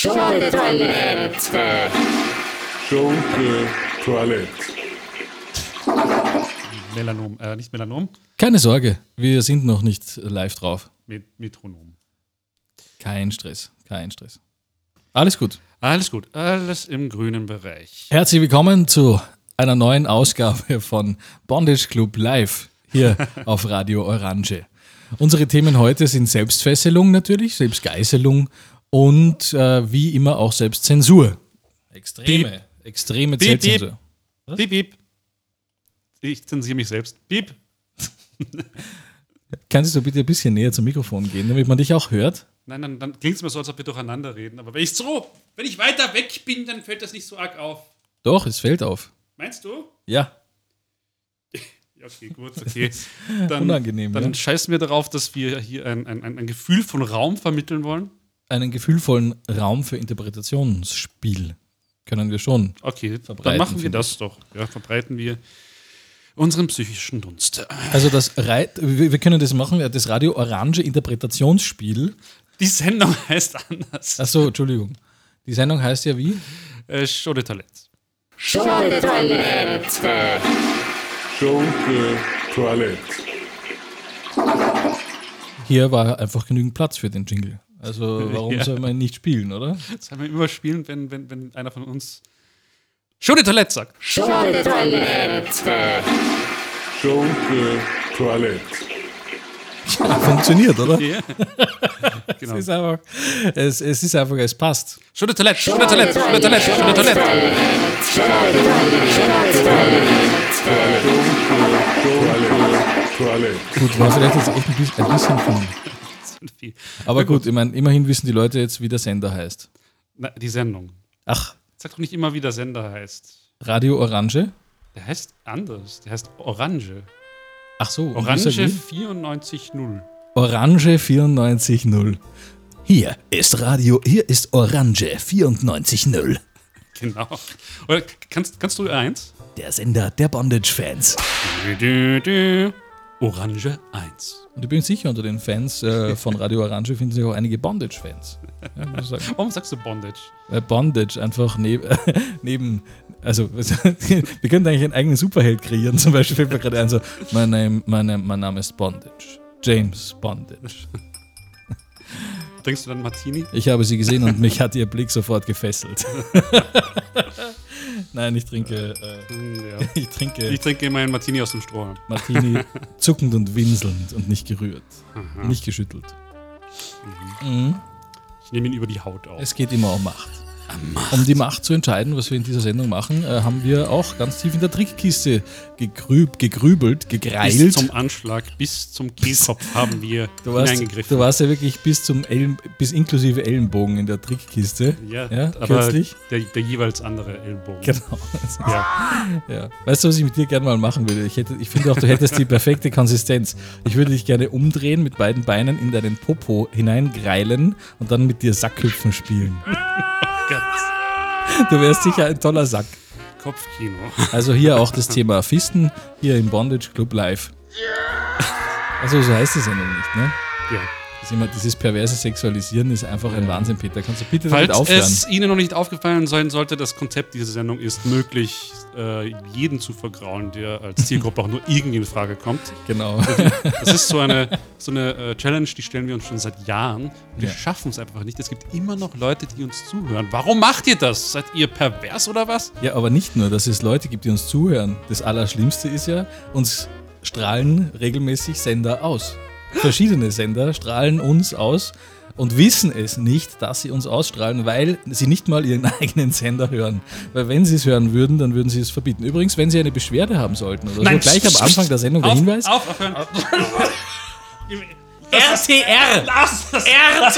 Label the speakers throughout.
Speaker 1: Schunke Toilette.
Speaker 2: Schunke Toilette.
Speaker 3: Melanom, äh, nicht Melanom,
Speaker 4: Keine Sorge, wir sind noch nicht live drauf.
Speaker 3: Met Metronom.
Speaker 4: Kein Stress, kein Stress. Alles gut.
Speaker 3: Alles gut, alles im grünen Bereich.
Speaker 4: Herzlich willkommen zu einer neuen Ausgabe von Bondage Club Live hier auf Radio Orange. Unsere Themen heute sind Selbstfesselung natürlich, Selbstgeißelung und äh, wie immer auch Selbstzensur. Extreme, extreme
Speaker 3: Piep, piep.
Speaker 4: Selbstzensur.
Speaker 3: Piep, piep. Ich zensiere mich selbst. Piep.
Speaker 4: Kannst du bitte ein bisschen näher zum Mikrofon gehen, damit man dich auch hört?
Speaker 3: Nein, dann, dann klingt es mir so, als ob wir durcheinander reden. Aber wenn ich so, wenn ich weiter weg bin, dann fällt das nicht so arg auf.
Speaker 4: Doch, es fällt auf.
Speaker 3: Meinst du?
Speaker 4: Ja,
Speaker 3: Ja, okay, gut, okay. Dann,
Speaker 4: Unangenehm,
Speaker 3: Dann
Speaker 4: ja.
Speaker 3: scheißen wir darauf, dass wir hier ein, ein, ein Gefühl von Raum vermitteln wollen.
Speaker 4: Einen gefühlvollen Raum für Interpretationsspiel können wir schon.
Speaker 3: Okay, dann
Speaker 4: Verbreiten,
Speaker 3: machen wir das doch. Ja, verbreiten wir unseren psychischen Dunst.
Speaker 4: Also das Reit, wir können das machen, das Radio Orange Interpretationsspiel.
Speaker 3: Die Sendung heißt anders.
Speaker 4: Achso, Entschuldigung. Die Sendung heißt ja wie?
Speaker 3: Äh, Show de Talent.
Speaker 1: Schunke Toilette.
Speaker 2: Schunke Toilette.
Speaker 4: Hier war einfach genügend Platz für den Jingle. Also warum
Speaker 3: Ja.
Speaker 4: soll man nicht spielen, oder?
Speaker 3: Das haben wir immer spielen, wenn, wenn, wenn einer von uns Show de Talent sagt.
Speaker 1: Schunke Toilette.
Speaker 2: Schunke Toilette.
Speaker 4: Funktioniert, oder?
Speaker 3: Ja. genau.
Speaker 4: Es ist einfach, es, es ist einfach, es passt.
Speaker 3: Show de Talent, Show de Talent, Show de Talent, Show de Talent.
Speaker 2: Toilette. Toilette.
Speaker 4: Gut, war vielleicht jetzt echt ein bisschen, ein bisschen viel. Aber gut, ich meine, immerhin wissen die Leute jetzt, wie der Sender heißt.
Speaker 3: Na, die Sendung.
Speaker 4: Ach,
Speaker 3: Sag doch nicht immer, wie der Sender heißt.
Speaker 4: Radio Orange?
Speaker 3: Der heißt anders. Der heißt Orange.
Speaker 4: Ach so,
Speaker 3: Orange
Speaker 4: vis-à-vis?
Speaker 3: 94.0
Speaker 4: Orange 94.0. Hier ist Radio, hier ist Orange 94.0.
Speaker 3: Genau. Oder kannst, kannst du eins?
Speaker 4: Der Sender der Bondage-Fans.
Speaker 3: Orange 1.
Speaker 4: Und ich bin sicher, unter den Fans äh, von Radio Orange finden sich auch einige Bondage-Fans. Ja.
Speaker 3: Warum sagst du Bondage?
Speaker 4: Äh, Bondage einfach neb neben, also wir könnten eigentlich einen eigenen Superheld kreieren. Zum Beispiel fällt mir gerade ein, so, mein, Name, mein, Name, mein Name ist Bondage. James Bondage.
Speaker 3: Trinkst du dann Martini?
Speaker 4: Ich habe sie gesehen und mich hat ihr Blick sofort gefesselt. Nein, ich trinke, äh,
Speaker 3: ja.
Speaker 4: ich trinke
Speaker 3: Ich trinke immer einen Martini aus dem Strohhalm.
Speaker 4: Martini zuckend und winselnd und nicht gerührt. Nicht geschüttelt. Mhm.
Speaker 3: Ich nehme ihn über die Haut auf.
Speaker 4: Es geht immer um Macht. Um die Macht zu entscheiden, was wir in dieser Sendung machen, äh, haben wir auch ganz tief in der Trickkiste gegrüb, gegrübelt,
Speaker 3: bis
Speaker 4: gegreilt.
Speaker 3: zum Anschlag, bis zum Kehlkopf haben wir
Speaker 4: Du warst,
Speaker 3: hineingegriffen.
Speaker 4: du warst ja wirklich bis zum Ellen, bis inklusive Ellenbogen in der Trickkiste.
Speaker 3: ja,
Speaker 4: Ja,
Speaker 3: aber
Speaker 4: kürzlich.
Speaker 3: Der, der jeweils andere Ellbogen.
Speaker 4: Genau.
Speaker 3: Ja.
Speaker 4: Ja. Weißt du, was ich mit dir gerne mal machen würde? Ich, hätte, ich finde auch, du hättest die perfekte Konsistenz. Ich würde dich gerne umdrehen, mit beiden Beinen in deinen Popo hineingreilen und dann mit dir Sackhüpfen spielen.
Speaker 3: Gott.
Speaker 4: Du wärst sicher ein toller Sack.
Speaker 3: Kopfkino.
Speaker 4: Also hier auch das Thema Fisten, hier im Bondage Club Live. Also so heißt die Sendung nicht, ne?
Speaker 3: Ja.
Speaker 4: Das ist immer, dieses perverse Sexualisieren ist einfach ein Wahnsinn, Peter. Kannst du bitte damit
Speaker 3: Falls
Speaker 4: aufhören?
Speaker 3: es Ihnen noch nicht aufgefallen sein sollte, das Konzept dieser Sendung ist möglich, äh, jeden zu vergrauen, der als Zielgruppe auch nur irgendwie in Frage kommt.
Speaker 4: Genau.
Speaker 3: Das ist so eine, so eine äh, Challenge, die stellen wir uns schon seit Jahren. Wir
Speaker 4: Ja.
Speaker 3: schaffen es einfach nicht. Es gibt immer noch Leute, die uns zuhören. Warum macht ihr das? Seid ihr pervers oder was?
Speaker 4: Ja, aber nicht nur, dass es Leute gibt, die uns zuhören. Das Allerschlimmste ist ja, uns strahlen regelmäßig Sender aus. Verschiedene Sender strahlen uns aus und wissen es nicht, dass sie uns ausstrahlen, weil sie nicht mal ihren eigenen Sender hören. Weil wenn sie es hören würden, dann würden sie es verbieten. Übrigens, wenn sie eine Beschwerde haben sollten oder
Speaker 3: Nein,
Speaker 4: so, gleich am Anfang der Sendung der
Speaker 3: Auf,
Speaker 4: Hinweis.
Speaker 3: auf, aufhören.
Speaker 4: RTR!
Speaker 3: Lass das.
Speaker 4: RTR!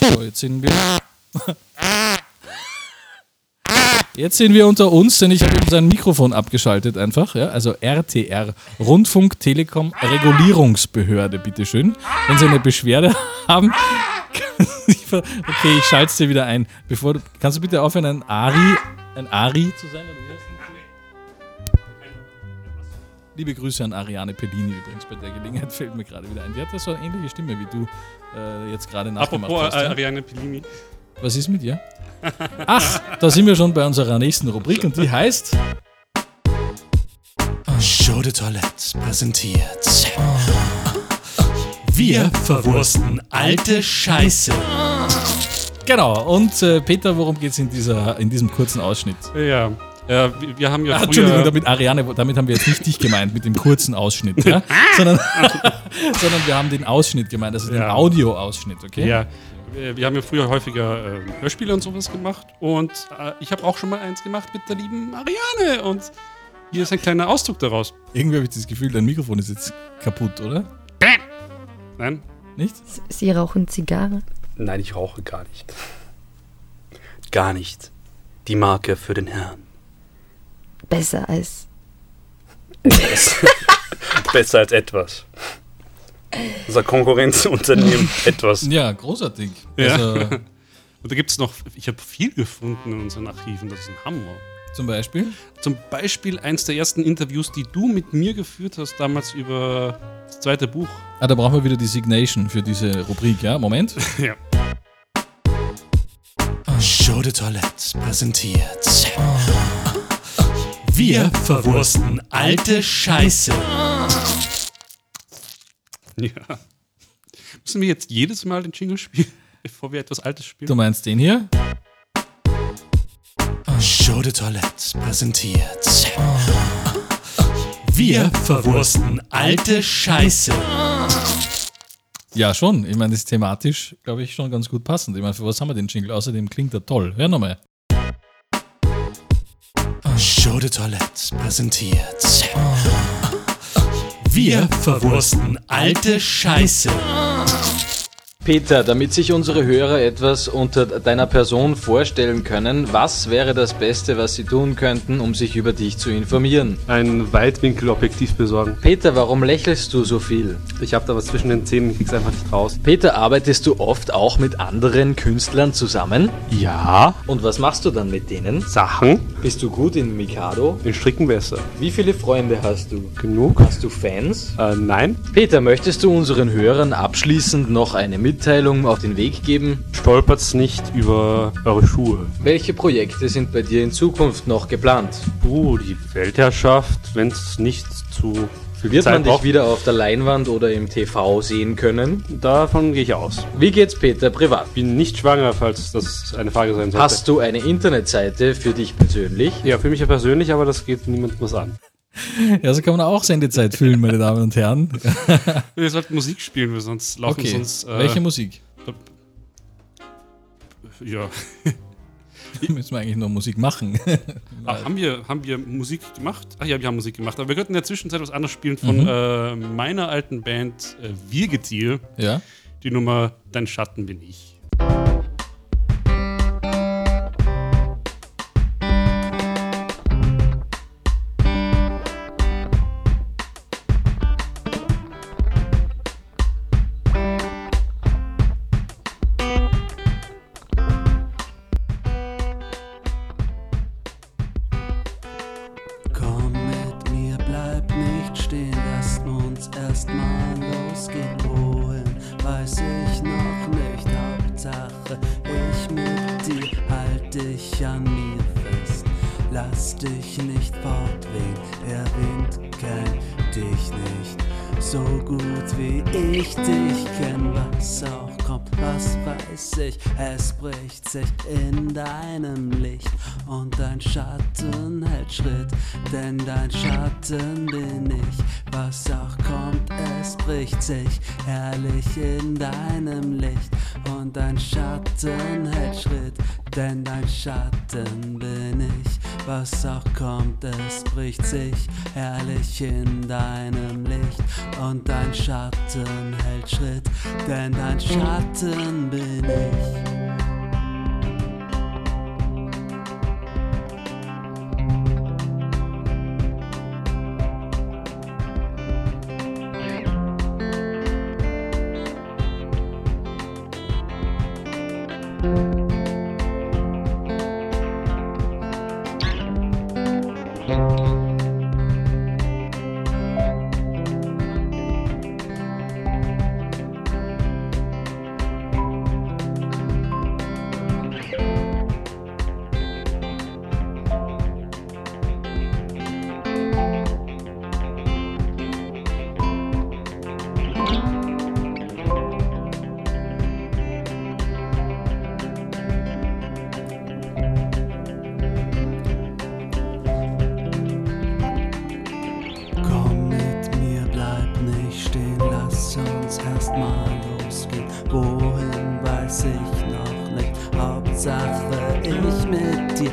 Speaker 4: So, jetzt sind wir. Jetzt sind wir unter uns, denn ich habe eben sein Mikrofon abgeschaltet einfach. Ja? Also RTR, Rundfunk Telekom Regulierungsbehörde, bitteschön. Wenn Sie eine Beschwerde haben, okay, ich schalte es dir wieder ein. Bevor du, kannst du bitte aufhören, ein Ari, ein Ari zu sein? Liebe Grüße an Ariane Pellini übrigens bei der Gelegenheit, fällt mir gerade wieder ein. Die hat ja so eine ähnliche Stimme wie du äh, jetzt gerade nachgemacht
Speaker 3: Apropos
Speaker 4: hast.
Speaker 3: äh,
Speaker 4: ja?
Speaker 3: Ariane Pellini.
Speaker 4: Was ist mit ihr? Ach, da sind wir schon bei unserer nächsten Rubrik und die heißt
Speaker 5: Show de Toilette präsentiert. Wir verwursten alte Scheiße.
Speaker 4: Genau, und äh, Peter, worum geht es in, dieser- in diesem kurzen Ausschnitt?
Speaker 3: Ja. Äh, wir, haben ja
Speaker 4: Ah,
Speaker 3: früher...
Speaker 4: Entschuldigung, damit Ariane, damit haben wir jetzt nicht dich gemeint mit dem kurzen Ausschnitt, ja? sondern, sondern wir haben den Ausschnitt gemeint, also den
Speaker 3: Ja.
Speaker 4: Audioausschnitt, okay?
Speaker 3: Ja, wir wir haben ja früher häufiger äh, Hörspiele und sowas gemacht und äh, ich habe auch schon mal eins gemacht mit der lieben Ariane und hier ist ein kleiner Ausdruck daraus.
Speaker 4: Irgendwie habe ich das Gefühl, dein Mikrofon ist jetzt kaputt, oder?
Speaker 3: Nein?
Speaker 4: Nicht?
Speaker 6: Sie rauchen Zigarre.
Speaker 7: Nein, ich rauche gar nicht. Gar nicht. Die Marke für den Herrn.
Speaker 6: Besser als.
Speaker 7: Besser als etwas. Unser Konkurrenzunternehmen etwas.
Speaker 4: Ja, großartig.
Speaker 3: Ja.
Speaker 4: Also
Speaker 3: Und da gibt es noch, ich habe viel gefunden in unseren Archiven, das ist ein Hammer.
Speaker 4: zum Beispiel.
Speaker 3: Zum Beispiel eins der ersten Interviews, die du mit mir geführt hast, damals über das zweite Buch.
Speaker 4: Ah, da brauchen wir wieder die Signation für diese Rubrik, ja? Moment.
Speaker 3: Ja.
Speaker 5: Show de Toilette präsentiert. Wir verwursten alte Scheiße.
Speaker 3: ja. Müssen wir jetzt jedes Mal den Jingle spielen, bevor wir etwas Altes spielen?
Speaker 4: Du meinst den hier?
Speaker 5: Show de Toilette präsentiert. Wir verwursten alte Scheiße.
Speaker 4: Ja, schon. Ich meine, das ist thematisch, glaube ich, schon ganz gut passend. Ich meine, für was haben wir den Jingle? Außerdem klingt er toll. Hör nochmal.
Speaker 5: Show de Toilette präsentiert. Wir verwursten alte Scheiße.
Speaker 8: Peter, damit sich unsere Hörer etwas unter deiner Person vorstellen können, was wäre das Beste, was sie tun könnten, um sich über dich zu informieren?
Speaker 7: Ein Weitwinkelobjektiv besorgen.
Speaker 8: Peter, warum lächelst du so viel?
Speaker 7: Ich habe da was zwischen den Zähnen, ich krieg's einfach nicht raus.
Speaker 8: Peter, arbeitest du oft auch mit anderen Künstlern zusammen?
Speaker 7: Ja.
Speaker 8: Und was machst du dann mit denen?
Speaker 7: Sachen.
Speaker 8: Bist du gut in Mikado?
Speaker 7: In Stricken besser.
Speaker 8: Wie viele Freunde hast du?
Speaker 7: Genug?
Speaker 8: Hast du Fans?
Speaker 7: Äh, nein.
Speaker 8: Peter, möchtest du unseren Hörern abschließend noch eine Mitteilung auf den Weg geben?
Speaker 7: Stolpert's nicht über eure Schuhe.
Speaker 8: Welche Projekte sind bei dir in Zukunft noch geplant?
Speaker 7: Uh, die Weltherrschaft, wenn's nicht zu viel
Speaker 8: Wird
Speaker 7: Zeit
Speaker 8: man dich
Speaker 7: braucht,
Speaker 8: wieder auf der Leinwand oder im TV sehen können?
Speaker 7: davon gehe ich aus.
Speaker 8: Wie geht's Peter privat?
Speaker 7: Bin nicht schwanger, falls das eine Frage sein sollte.
Speaker 8: Hast du eine Internetseite für dich persönlich?
Speaker 7: Ja, für mich ja persönlich, aber das geht niemandem was an.
Speaker 4: Ja, so kann man auch Sendezeit füllen, meine Damen und Herren.
Speaker 3: Wir sollten Musik spielen, weil sonst laufen
Speaker 4: Okay.
Speaker 3: sonst. Äh,
Speaker 4: Welche Musik?
Speaker 3: Ja.
Speaker 4: Müssen wir eigentlich noch Musik machen?
Speaker 3: Ah, haben, wir, haben wir Musik gemacht? Ach ja, wir haben Musik gemacht. Aber wir könnten in der Zwischenzeit was anderes spielen von
Speaker 4: Mhm.
Speaker 3: äh, meiner alten Band äh, Wirgetier.
Speaker 4: ja.
Speaker 3: Die Nummer Dein Schatten bin ich.
Speaker 9: Lass dich nicht fortwehen, der Wind kennt dich nicht. So gut wie ich dich kenn, was auch kommt, was weiß ich. Es bricht sich in deinem Licht und dein Schatten hält Schritt, denn dein Schatten bin ich. Was auch kommt, es bricht sich herrlich in deinem Licht und dein Schatten hält Schritt, denn dein Schatten bin ich. Was auch kommt, es bricht sich herrlich in deinem Licht und dein Schatten hält Schritt, denn dein Schatten bin ich. dich stehen, lass uns erstmal losgehen. Wohin weiß ich noch nicht, Hauptsache ich mit dir.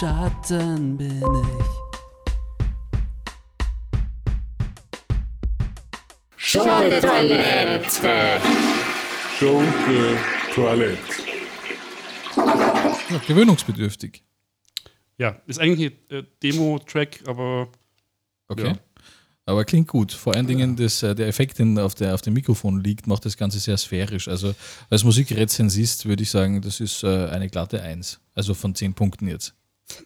Speaker 9: Schatten bin ich.
Speaker 1: Schunke-Toilette.
Speaker 2: Schunke Toilette.
Speaker 4: Ja, gewöhnungsbedürftig.
Speaker 3: Ja, ist eigentlich ein äh, Demo-Track, aber
Speaker 4: Okay.
Speaker 3: Ja.
Speaker 4: Aber klingt gut. Vor allen Dingen das, äh, der Effekt, den auf, der, auf dem Mikrofon liegt, macht das Ganze sehr sphärisch. Also als Musikrezensist würde ich sagen, das ist äh, eine glatte Eins. Also von zehn Punkten jetzt.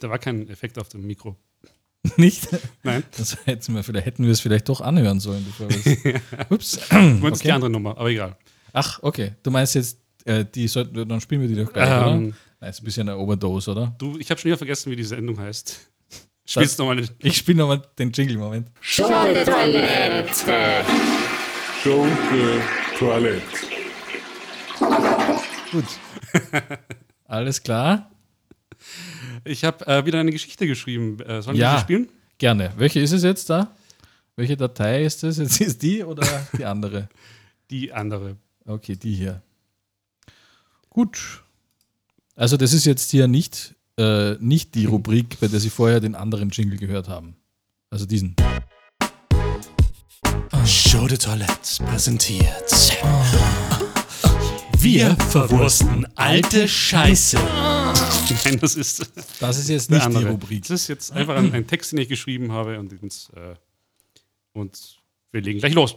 Speaker 3: Da war kein Effekt auf dem Mikro.
Speaker 4: Nicht?
Speaker 3: Nein.
Speaker 4: Das hätten wir, vielleicht, hätten wir es vielleicht doch anhören sollen. Bevor wir es- Ups.
Speaker 3: Du meinst
Speaker 4: Okay.
Speaker 3: die andere Nummer, aber egal.
Speaker 4: Ach, okay. Du meinst jetzt, äh, die sollten, dann spielen wir die doch gleich,
Speaker 3: Ähm,
Speaker 4: oder? Nein, ist ein bisschen eine Overdose, oder?
Speaker 3: Du, ich habe schon wieder vergessen, wie die Sendung heißt. Spielst nochmal eine.
Speaker 4: Ich spiele nochmal den Jingle-Moment.
Speaker 1: Schunke-Toilette.
Speaker 2: Schunke Toilette.
Speaker 4: Gut. Alles klar?
Speaker 3: Ich habe äh, wieder eine Geschichte geschrieben. Äh, sollen
Speaker 4: Ja.
Speaker 3: wir sie spielen?
Speaker 4: Gerne. Welche ist es jetzt da? Welche Datei ist das? Jetzt ist die oder die andere?
Speaker 3: Die andere.
Speaker 4: Okay, die hier. Gut. Also das ist jetzt hier nicht, äh, nicht die Rubrik, bei der Sie vorher den anderen Jingle gehört haben. Also diesen.
Speaker 5: Show de Toilette präsentiert. Wir verwursten alte Scheiße.
Speaker 3: Nein, das ist
Speaker 4: Das ist jetzt nicht die
Speaker 3: andere.
Speaker 4: Rubrik.
Speaker 3: Das ist jetzt einfach ein, ein Text, den ich geschrieben habe und, äh, und wir legen gleich los.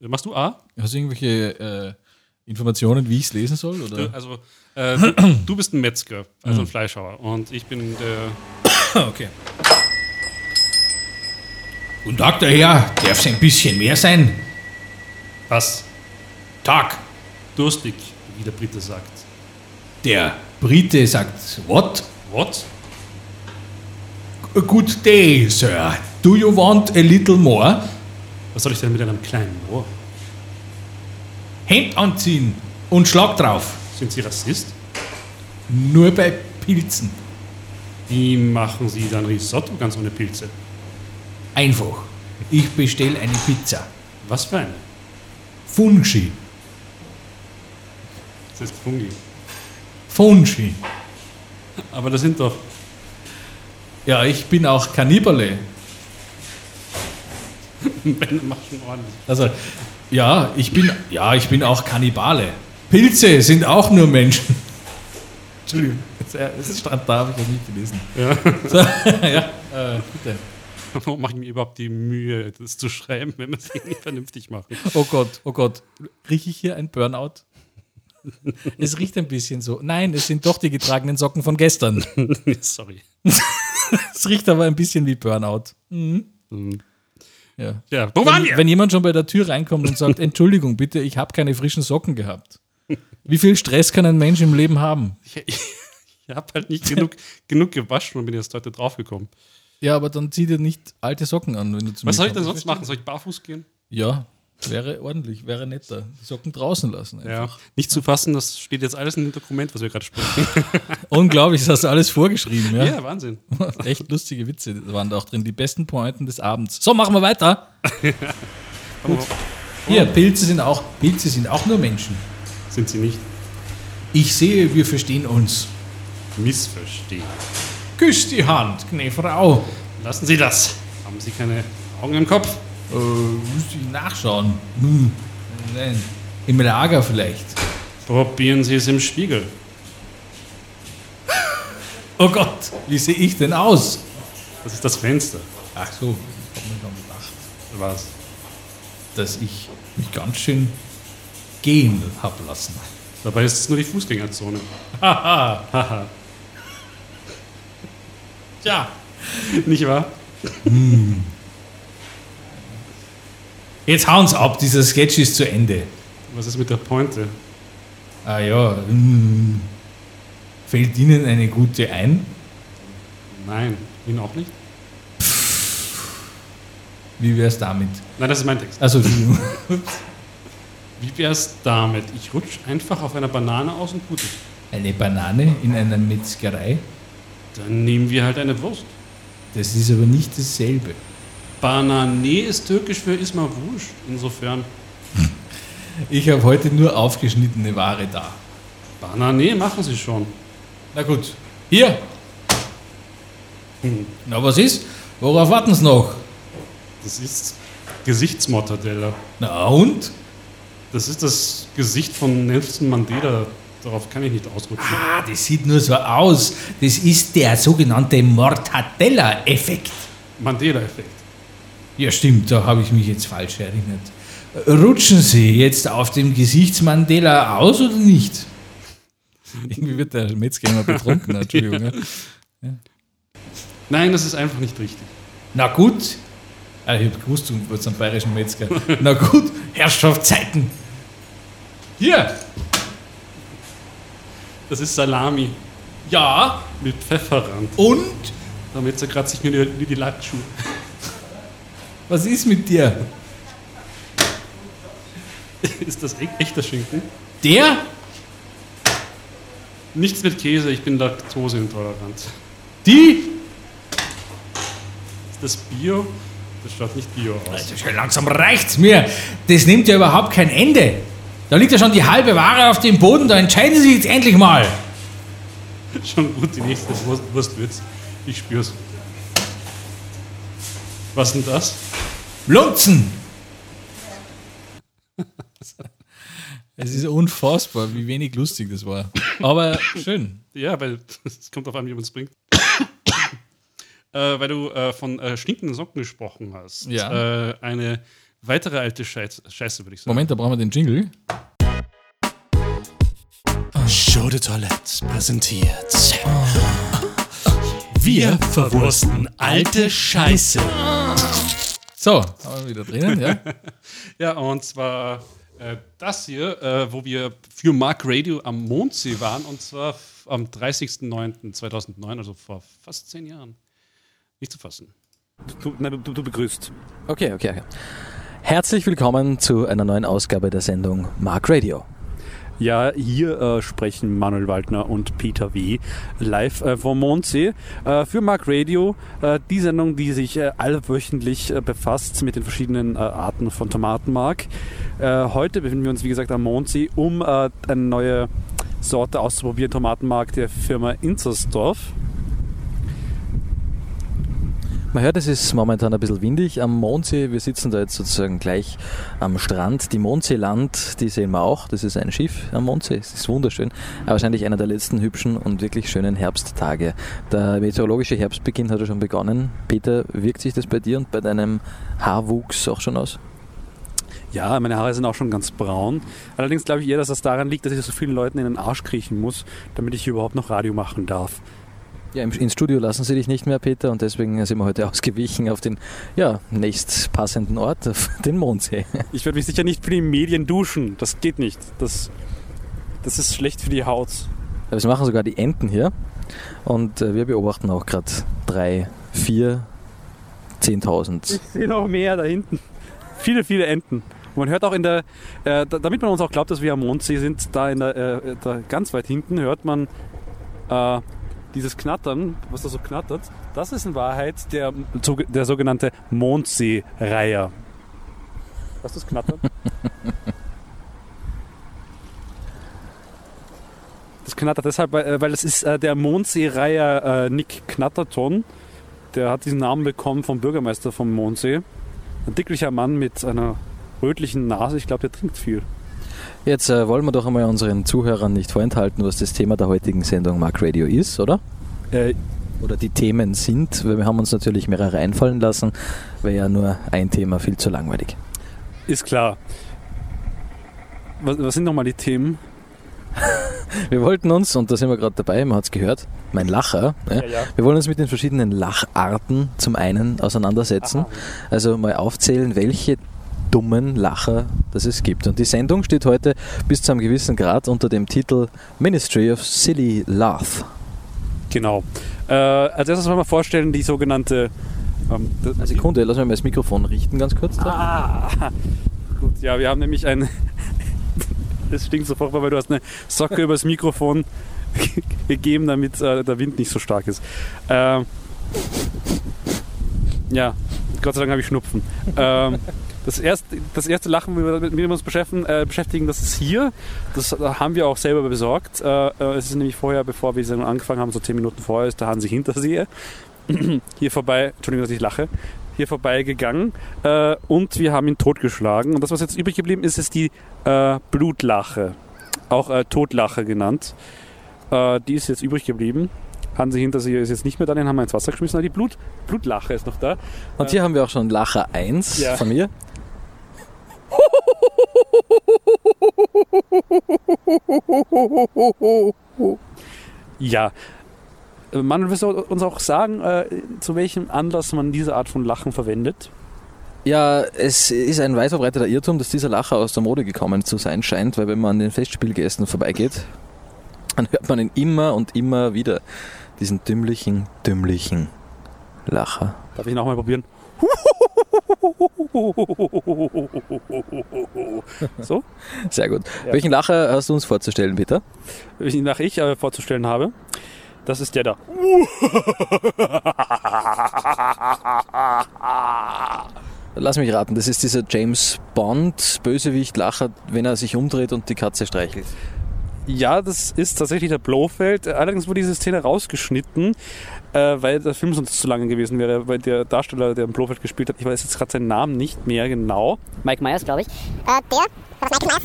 Speaker 3: Äh, Machst du A?
Speaker 4: Hast du irgendwelche äh, Informationen, wie ich es lesen soll? Oder?
Speaker 3: Also, äh, du, du bist ein Metzger, also ein Fleischhauer. Und ich bin der.
Speaker 4: Okay.
Speaker 10: Guten Tag, der Herr. Darf es ein bisschen mehr sein?
Speaker 3: Was?
Speaker 10: Tag.
Speaker 3: Durstig, wie der Brite sagt.
Speaker 10: Der Brite sagt, what?
Speaker 3: What?
Speaker 10: Good day, Sir. Do you want a little more?
Speaker 3: Was soll ich denn mit einem kleinen Ohr?
Speaker 10: Hemd anziehen und Schlag drauf.
Speaker 3: Sind Sie Rassist?
Speaker 10: Nur bei Pilzen.
Speaker 3: Wie machen Sie dann Risotto ganz ohne Pilze?
Speaker 10: Einfach. Ich bestelle eine Pizza.
Speaker 3: Was für eine?
Speaker 10: Fungi.
Speaker 3: Das ist Fungi.
Speaker 10: Fungi.
Speaker 3: Aber das sind doch.
Speaker 4: Ja, ich bin auch Kannibale.
Speaker 3: Ben macht schon ordentlich.
Speaker 4: Also, ja, ich bin, ja, ich bin auch Kannibale. Pilze sind auch nur Menschen. Entschuldigung, es stand da, habe ich das nicht gelesen.
Speaker 3: Ja.
Speaker 4: So, ja, äh, bitte.
Speaker 3: Warum mache ich mir überhaupt die Mühe, das zu schreiben, wenn man es nicht vernünftig macht?
Speaker 4: Oh Gott, oh Gott. Rieche ich hier ein Burnout? Es riecht ein bisschen so. Nein, es sind doch die getragenen Socken von gestern.
Speaker 3: Sorry.
Speaker 4: Es riecht aber ein bisschen wie Burnout. Mhm.
Speaker 3: Mhm.
Speaker 4: Ja.
Speaker 3: Ja, wo waren
Speaker 4: wenn,
Speaker 3: wir?
Speaker 4: wenn jemand schon bei der Tür reinkommt und sagt, Entschuldigung, bitte, ich habe keine frischen Socken gehabt. Wie viel Stress kann ein Mensch im Leben haben?
Speaker 3: Ich, ich, ich habe halt nicht genug, genug gewaschen und bin jetzt heute draufgekommen.
Speaker 4: Ja, aber dann zieh dir nicht alte Socken an, wenn du zu
Speaker 3: Was soll ich denn sonst machen? Soll ich barfuß gehen?
Speaker 4: Ja, wäre ordentlich, wäre netter. Die Socken draußen lassen.
Speaker 3: Ja.
Speaker 4: Einfach.
Speaker 3: Nicht zu fassen, das steht jetzt alles in dem Dokument, was wir gerade sprechen.
Speaker 4: Unglaublich, das hast du alles vorgeschrieben. Ja,
Speaker 3: Ja, Wahnsinn.
Speaker 4: Echt lustige Witze waren da auch drin. Die besten Pointen des Abends. So, machen wir weiter. Gut. Hier, Pilze sind auch, Pilze sind auch nur Menschen.
Speaker 3: Sind sie nicht?
Speaker 10: Ich sehe, wir verstehen uns.
Speaker 3: Missverstehen.
Speaker 10: Küss die Hand, gnä Frau.
Speaker 3: Lassen Sie das. Haben Sie keine Augen im Kopf?
Speaker 10: Äh, müsste ich nachschauen. Hm. Nein. Im Lager vielleicht.
Speaker 3: Probieren Sie es im Spiegel.
Speaker 4: Oh Gott, wie sehe ich denn aus?
Speaker 3: Das ist das Fenster.
Speaker 10: Ach so, ich habe mir dann gedacht,
Speaker 3: Was?
Speaker 10: dass ich mich ganz schön gehen hab lassen.
Speaker 3: Dabei ist es nur die Fußgängerzone.
Speaker 4: Haha.
Speaker 3: Haha.
Speaker 4: Tja.
Speaker 3: Nicht wahr?
Speaker 10: Jetzt hauen's ab, dieser Sketch ist zu Ende.
Speaker 3: Was ist mit der Pointe?
Speaker 10: Ah ja, hm. fällt Ihnen eine gute ein?
Speaker 3: Nein, Ihnen auch nicht?
Speaker 10: Wie wär's damit?
Speaker 3: Nein, das ist mein Text.
Speaker 10: Also.
Speaker 3: Wie wär's damit? Ich rutsch einfach auf einer Banane aus und gut ist.
Speaker 4: Eine Banane in einer Metzgerei?
Speaker 3: Dann nehmen wir halt eine Wurst.
Speaker 4: Das ist aber nicht dasselbe.
Speaker 3: Banane ist türkisch für ist mal wurscht. Insofern,
Speaker 4: Ich habe heute nur aufgeschnittene Ware da.
Speaker 3: Banane machen sie schon.
Speaker 4: Na gut. Hier. Na, was ist? Worauf warten Sie noch?
Speaker 3: Das ist Gesichtsmortadella.
Speaker 4: Na und?
Speaker 3: Das ist das Gesicht von Nelson Mandela. Darauf kann ich nicht ausrutschen.
Speaker 4: Ah, das sieht nur so aus. Das ist der sogenannte Mortadella-Effekt.
Speaker 3: Mandela-Effekt.
Speaker 4: Ja, stimmt, da habe ich mich jetzt falsch erinnert. Rutschen Sie jetzt auf dem Gesichtsmandela aus oder nicht?
Speaker 11: Irgendwie wird der Metzger immer betrunken, Entschuldigung. Ja.
Speaker 3: Nein, das ist einfach nicht richtig.
Speaker 4: Na gut. Ah, ich habe gewusst, du wurdest einen bayerischen Metzger. Na gut, Herrschaftszeiten. Hier.
Speaker 3: Das ist Salami
Speaker 4: Ja.
Speaker 3: mit Pfefferrand.
Speaker 4: Und?
Speaker 3: Damit zerkratzt sich mir die, die Lackschuhe.
Speaker 4: Was ist mit dir?
Speaker 3: Ist das e echter Schinken?
Speaker 4: Der?
Speaker 3: Nichts mit Käse, ich bin laktoseintolerant.
Speaker 4: Die?
Speaker 3: Ist das Bio? Das schaut nicht Bio aus.
Speaker 4: Also schon langsam reicht's mir. Das nimmt ja überhaupt kein Ende. Da liegt ja schon die halbe Ware auf dem Boden, da entscheiden Sie jetzt endlich mal.
Speaker 3: Schon gut, die nächste Wurst, Wurst wird's. Ich spür's. Was denn das?
Speaker 4: Lunzen.
Speaker 11: Es ist unfassbar, wie wenig lustig das war. Aber schön.
Speaker 3: Ja, weil es kommt auf an, wie man es bringt. äh, weil du äh, von äh, stinkenden Socken gesprochen hast.
Speaker 11: Ja.
Speaker 3: Äh, eine weitere alte Scheiße, Scheiße würde ich sagen.
Speaker 11: Moment, da brauchen wir den Jingle.
Speaker 12: Show de Toilette präsentiert. Wir verwursten alte Scheiße.
Speaker 11: So, haben wir wieder drinnen, ja?
Speaker 3: Ja, und zwar äh, das hier, äh, wo wir für Mark Radio am Mondsee waren, und zwar am 30.09.2009, also vor fast zehn Jahren. Nicht zu fassen.
Speaker 7: Du, nein, du, du begrüßt.
Speaker 13: Okay, okay, okay. Herzlich willkommen zu einer neuen Ausgabe der Sendung Mark Radio.
Speaker 7: Ja, hier äh, sprechen Manuel Waldner und Peter W. live äh, vom Mondsee äh, für Mark Radio. Äh, die Sendung, die sich äh, allwöchentlich äh, befasst mit den verschiedenen Arten von Tomatenmark. Heute befinden wir uns, wie gesagt, am Mondsee, um eine neue Sorte auszuprobieren. Tomatenmark der Firma Inzersdorf.
Speaker 13: Man hört, es ist momentan ein bisschen windig am Mondsee. Wir sitzen da jetzt sozusagen gleich am Strand. Die Mondseeland, die sehen wir auch. Das ist ein Schiff am Mondsee. Es ist wunderschön. Wahrscheinlich einer der letzten hübschen und wirklich schönen Herbsttage. Der meteorologische Herbstbeginn hat ja schon begonnen. Peter, wirkt sich das bei dir und bei deinem Haarwuchs auch schon aus?
Speaker 7: Ja, meine Haare sind auch schon ganz braun. Allerdings glaube ich eher, dass das daran liegt, dass ich so vielen Leuten in den Arsch kriechen muss, damit ich hier überhaupt noch Radio machen darf.
Speaker 13: Ja, im, ins Studio lassen sie dich nicht mehr, Peter, und deswegen sind wir heute ausgewichen auf den ja, nächstpassenden Ort, auf den Mondsee.
Speaker 7: Ich werde mich sicher nicht für die Medien duschen. Das geht nicht. Das, das ist schlecht für die Haut.
Speaker 13: Das machen sogar die Enten hier. Und äh, wir beobachten auch gerade drei, vier, zehntausend.
Speaker 7: Ich sehe noch mehr da hinten. Viele, viele Enten. Und man hört auch in der, äh, da- damit man uns auch glaubt, dass wir am Mondsee sind, da, in der, äh, da ganz weit hinten hört man äh, dieses Knattern, was da so knattert. Das ist in Wahrheit der, der sogenannte Mondseereiher. Was das Knattern? Das knattert deshalb, weil, äh, weil es ist äh, der Mondseereiher äh, Nick Knatterton. Der hat diesen Namen bekommen vom Bürgermeister vom Mondsee. Ein dicklicher Mann mit einer rötlichen Nase. Ich glaube, der trinkt viel.
Speaker 13: Jetzt äh, wollen wir doch einmal unseren Zuhörern nicht vorenthalten, was das Thema der heutigen Sendung Mark Radio ist, oder?
Speaker 7: Äh,
Speaker 13: Oder die Themen sind, weil wir haben uns natürlich mehrere einfallen lassen, wäre ja nur ein Thema viel zu langweilig.
Speaker 7: ist klar. Was, was sind nochmal die Themen?
Speaker 13: Wir wollten uns, und da sind wir gerade dabei, man hat es gehört, mein Lacher, ja,
Speaker 7: ja.
Speaker 13: wir wollen uns mit den verschiedenen Lacharten zum einen auseinandersetzen, also mal aufzählen, welche dummen Lacher das es gibt. Und die Sendung steht heute bis zu einem gewissen Grad unter dem Titel Ministry of Silly Laugh.
Speaker 7: Genau. Äh, als erstes wollen wir vorstellen, die sogenannte. Ähm, das-
Speaker 13: Eine Sekunde, lass mich mal das Mikrofon richten, ganz kurz.
Speaker 7: Ah, gut. Ja, wir haben nämlich ein, Es stinkt so furchtbar, weil du hast eine Socke übers Mikrofon gegeben, damit äh, der Wind nicht so stark ist. Ähm, ja, Gott sei Dank habe ich Schnupfen. Ähm, das, erste, das erste Lachen, mit dem wir uns beschäftigen, äh, beschäftigen, das ist hier. Das haben wir auch selber besorgt. Äh, äh, es ist nämlich vorher, bevor wir angefangen haben, so zehn Minuten vorher, ist der Hansi Hintersehe hier vorbei, Entschuldigung, dass ich lache, hier vorbeigegangen äh, und wir haben ihn totgeschlagen. Und das, was jetzt übrig geblieben ist, ist die äh, Blutlache, auch äh, Totlache genannt. Äh, die ist jetzt übrig geblieben. Hansi Hinterseher ist jetzt nicht mehr da, den haben wir ins Wasser geschmissen, aber die Blut, Blutlache ist noch da.
Speaker 14: Und hier haben wir auch schon Lacher 1
Speaker 7: Ja.
Speaker 14: von mir.
Speaker 7: Ja. Äh, willst du uns auch sagen, äh, zu welchem Anlass man diese Art von Lachen verwendet?
Speaker 14: Ja, es ist ein weit verbreiteter Irrtum, dass dieser Lacher aus der Mode gekommen zu sein scheint, weil wenn man an den Festspielgästen vorbeigeht, dann hört man ihn immer und immer wieder. Diesen dümmlichen, dümmlichen Lacher.
Speaker 7: Darf ich nochmal probieren? So?
Speaker 14: Sehr gut.
Speaker 7: Ja.
Speaker 14: Welchen Lacher hast du uns vorzustellen, Peter?
Speaker 7: Welchen nach ich äh, vorzustellen habe. Das ist der da.
Speaker 14: Lass mich raten, das ist dieser James Bond Bösewicht-Lacher, wenn er sich umdreht und die Katze streichelt.
Speaker 7: Ja, das ist tatsächlich der Blofeld. Allerdings wurde diese Szene rausgeschnitten, äh, weil der Film sonst zu lange gewesen wäre, weil der Darsteller, der im Blofeld gespielt hat, ich weiß jetzt gerade seinen Namen nicht mehr genau.
Speaker 15: Mike Myers, glaube ich.
Speaker 16: Äh, der? Was ist Michael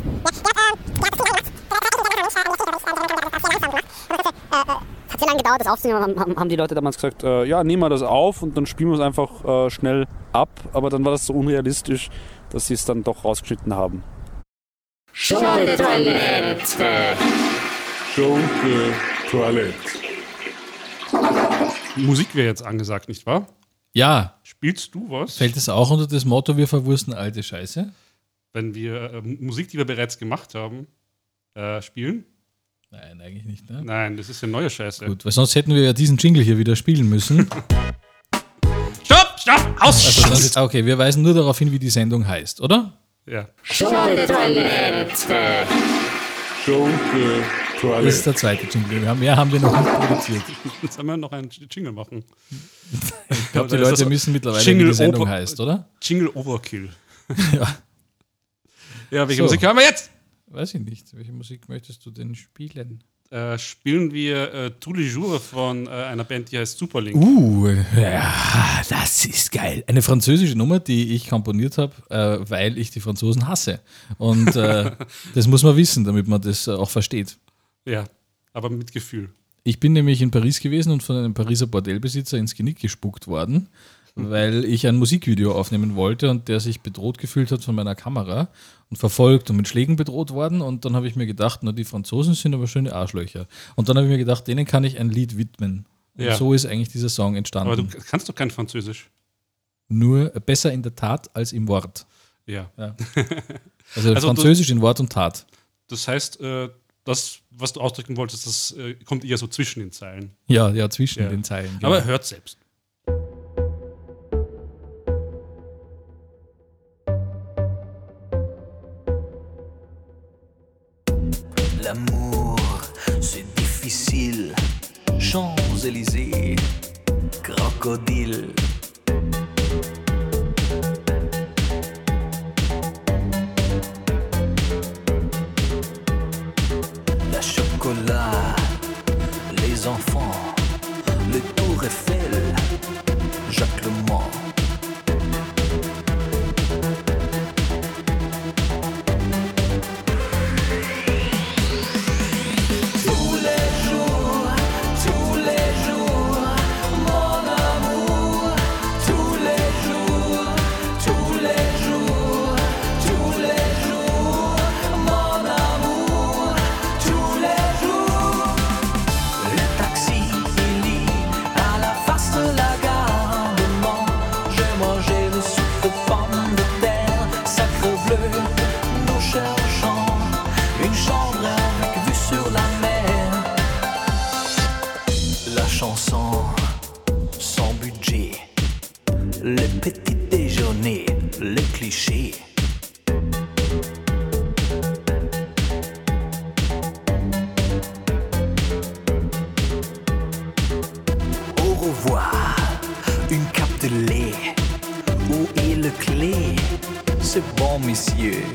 Speaker 15: Hat sehr lange gedauert, das aufzunehmen.
Speaker 7: Haben, haben, haben die Leute damals gesagt, äh, ja, nehmen wir das auf und dann spielen wir es einfach äh, schnell ab. Aber dann war das so unrealistisch, dass sie es dann doch rausgeschnitten haben.
Speaker 17: Schunke-Toilette.
Speaker 2: Schunke-Toilette.
Speaker 3: Musik wäre jetzt angesagt, nicht wahr?
Speaker 4: Ja.
Speaker 3: Spielst du was?
Speaker 4: Fällt es auch unter das Motto, wir verwursten alte Scheiße?
Speaker 3: Wenn wir äh, Musik, die wir bereits gemacht haben, äh, spielen?
Speaker 4: Nein, eigentlich nicht. Ne?
Speaker 3: Nein, das ist ja neue Scheiße.
Speaker 4: Gut, weil sonst hätten wir ja diesen Jingle hier wieder spielen müssen.
Speaker 3: Stopp, stopp, aus!
Speaker 4: Also okay, wir weisen nur darauf hin, wie die Sendung heißt, oder?
Speaker 3: Ja.
Speaker 17: Schunke-Toilette.
Speaker 2: Schunke-Toilette.
Speaker 4: Das ist der zweite Jingle. Wir haben, mehr haben wir noch nicht produziert.
Speaker 3: Jetzt sollen wir noch einen Jingle machen.
Speaker 4: Ich glaube, die Leute müssen mittlerweile, wie die Sendung heißt, oder?
Speaker 3: Jingle Overkill.
Speaker 4: ja.
Speaker 3: Ja, welche
Speaker 4: So.
Speaker 3: Musik hören wir jetzt?
Speaker 4: Weiß ich nicht. Welche Musik möchtest du denn spielen?
Speaker 3: Äh, spielen wir äh, Tous les jours von äh, einer Band, die heißt Superlink.
Speaker 4: Uh, ja, das ist geil. Eine französische Nummer, die ich komponiert habe, äh, weil ich die Franzosen hasse. Und äh, das muss man wissen, damit man das äh, auch versteht.
Speaker 3: Ja, aber mit Gefühl.
Speaker 4: Ich bin nämlich in Paris gewesen und von einem Pariser Bordellbesitzer ins Genick gespuckt worden, weil ich ein Musikvideo aufnehmen wollte und der sich bedroht gefühlt hat von meiner Kamera und verfolgt und mit Schlägen bedroht worden. Und dann habe ich mir gedacht, na, die Franzosen sind aber schöne Arschlöcher. Und dann habe ich mir gedacht, denen kann ich ein Lied widmen. Und
Speaker 3: Ja.
Speaker 4: so ist eigentlich dieser Song entstanden.
Speaker 3: Aber du kannst doch kein Französisch.
Speaker 4: Nur besser in der Tat als im Wort.
Speaker 3: Ja.
Speaker 4: Ja. Also,
Speaker 3: Also
Speaker 4: Französisch in Wort und Tat.
Speaker 3: Das heißt, äh, das, was du ausdrücken wolltest, das äh, kommt eher so zwischen den Zeilen.
Speaker 4: Ja, ja, zwischen
Speaker 3: Ja.
Speaker 4: den Zeilen. genau.
Speaker 3: Aber hört selbst.
Speaker 13: L'amour, c'est difficile. Champs-Élysées, crocodile. Au revoir, une cape
Speaker 18: de lait. Où est le clé,
Speaker 13: ce bon monsieur?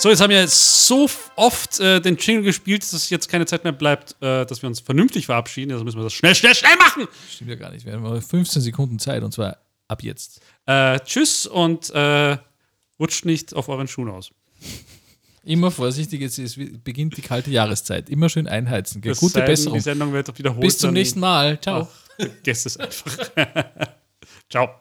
Speaker 3: So, jetzt haben wir so oft äh, den Jingle gespielt, dass jetzt keine Zeit mehr bleibt, äh, dass wir uns vernünftig verabschieden. Also müssen wir das schnell, schnell, schnell machen.
Speaker 4: Stimmt ja gar nicht. Wir haben noch 15 Sekunden Zeit und zwar ab jetzt.
Speaker 3: Äh, tschüss und äh, rutscht nicht auf euren Schuhen aus.
Speaker 4: Immer vorsichtig, jetzt ist, beginnt die kalte Jahreszeit. Immer schön einheizen. Gell? Gute
Speaker 3: sei
Speaker 4: Besserung.
Speaker 3: Die Sendung wird wiederholt.
Speaker 4: Bis zum nächsten Mal. Ciao.
Speaker 3: Vergesst es einfach. Ciao.